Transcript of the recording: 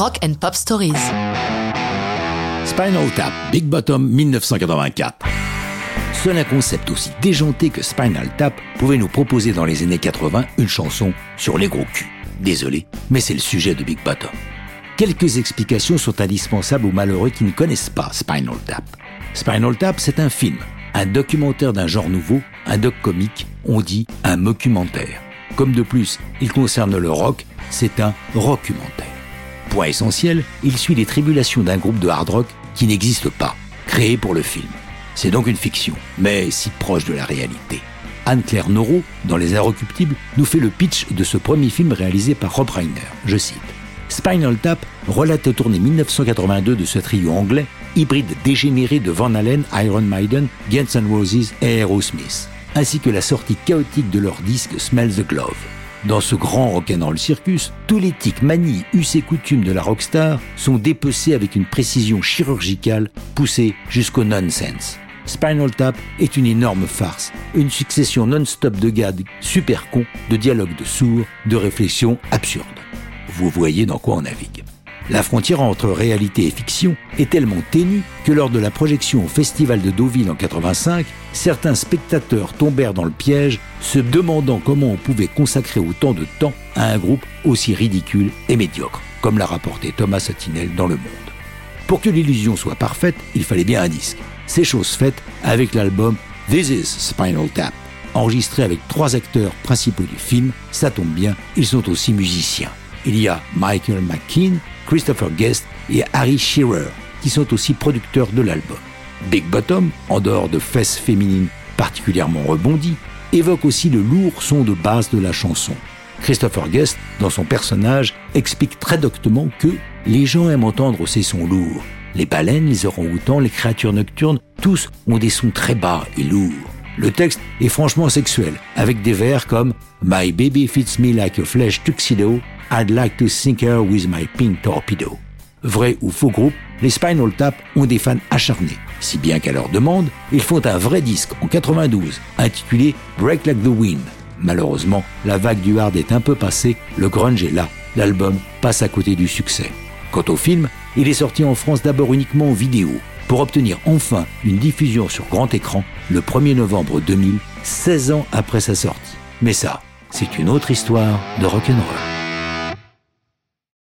Rock and Pop Stories. Spinal Tap, Big Bottom 1984. Seul un concept aussi déjanté que Spinal Tap pouvait nous proposer dans les années 80 une chanson sur les gros culs. Désolé, mais c'est le sujet de Big Bottom. Quelques explications sont indispensables aux malheureux qui ne connaissent pas Spinal Tap. Spinal Tap, c'est un film, un documentaire d'un genre nouveau, un doc comique, on dit un documentaire. Comme de plus, il concerne le rock, c'est un rockumentaire. Point essentiel, il suit les tribulations d'un groupe de hard rock qui n'existe pas, créé pour le film. C'est donc une fiction, mais si proche de la réalité. Anne-Claire Noro, dans Les Inrecuptibles, nous fait le pitch de ce premier film réalisé par Rob Reiner. Je cite. Spinal Tap relate la tournée 1982 de ce trio anglais, hybride dégénéré de Van Halen, Iron Maiden, Guns N' Roses et Aerosmith, ainsi que la sortie chaotique de leur disque Smell the Glove. Dans ce grand rock'n'roll circus, tous les tics, manies, us et coutumes de la rockstar sont dépecés avec une précision chirurgicale poussée jusqu'au nonsense. Spinal Tap est une énorme farce, une succession non-stop de gags super cons, de dialogues de sourds, de réflexions absurdes. Vous voyez dans quoi on navigue. La frontière entre réalité et fiction est tellement ténue que lors de la projection au Festival de Deauville en 85, certains spectateurs tombèrent dans le piège, se demandant comment on pouvait consacrer autant de temps à un groupe aussi ridicule et médiocre, comme l'a rapporté Thomas Attinel dans Le Monde. Pour que l'illusion soit parfaite, il fallait bien un disque. C'est chose faite avec l'album This is Spinal Tap. Enregistré avec trois acteurs principaux du film, ça tombe bien, ils sont aussi musiciens. Il y a Michael McKean, Christopher Guest et Harry Shearer, qui sont aussi producteurs de l'album. Big Bottom, en dehors de fesses féminines particulièrement rebondies, évoque aussi le lourd son de base de la chanson. Christopher Guest, dans son personnage, explique très doctement que les gens aiment entendre ces sons lourds. Les baleines, les orang-outans, les créatures nocturnes, tous ont des sons très bas et lourds. Le texte est franchement sexuel, avec des vers comme My baby fits me like a flesh tuxedo, I'd like to sink her with my pink torpedo. Vrai ou faux groupe, les Spinal Tap ont des fans acharnés, si bien qu'à leur demande, ils font un vrai disque en 92 intitulé Break Like the Wind. Malheureusement, la vague du hard est un peu passée, le grunge est là, l'album passe à côté du succès. Quant au film, il est sorti en France d'abord uniquement en vidéo, pour obtenir enfin une diffusion sur grand écran le 1er novembre 2000, 16 ans après sa sortie. Mais ça, c'est une autre histoire de rock'n'roll.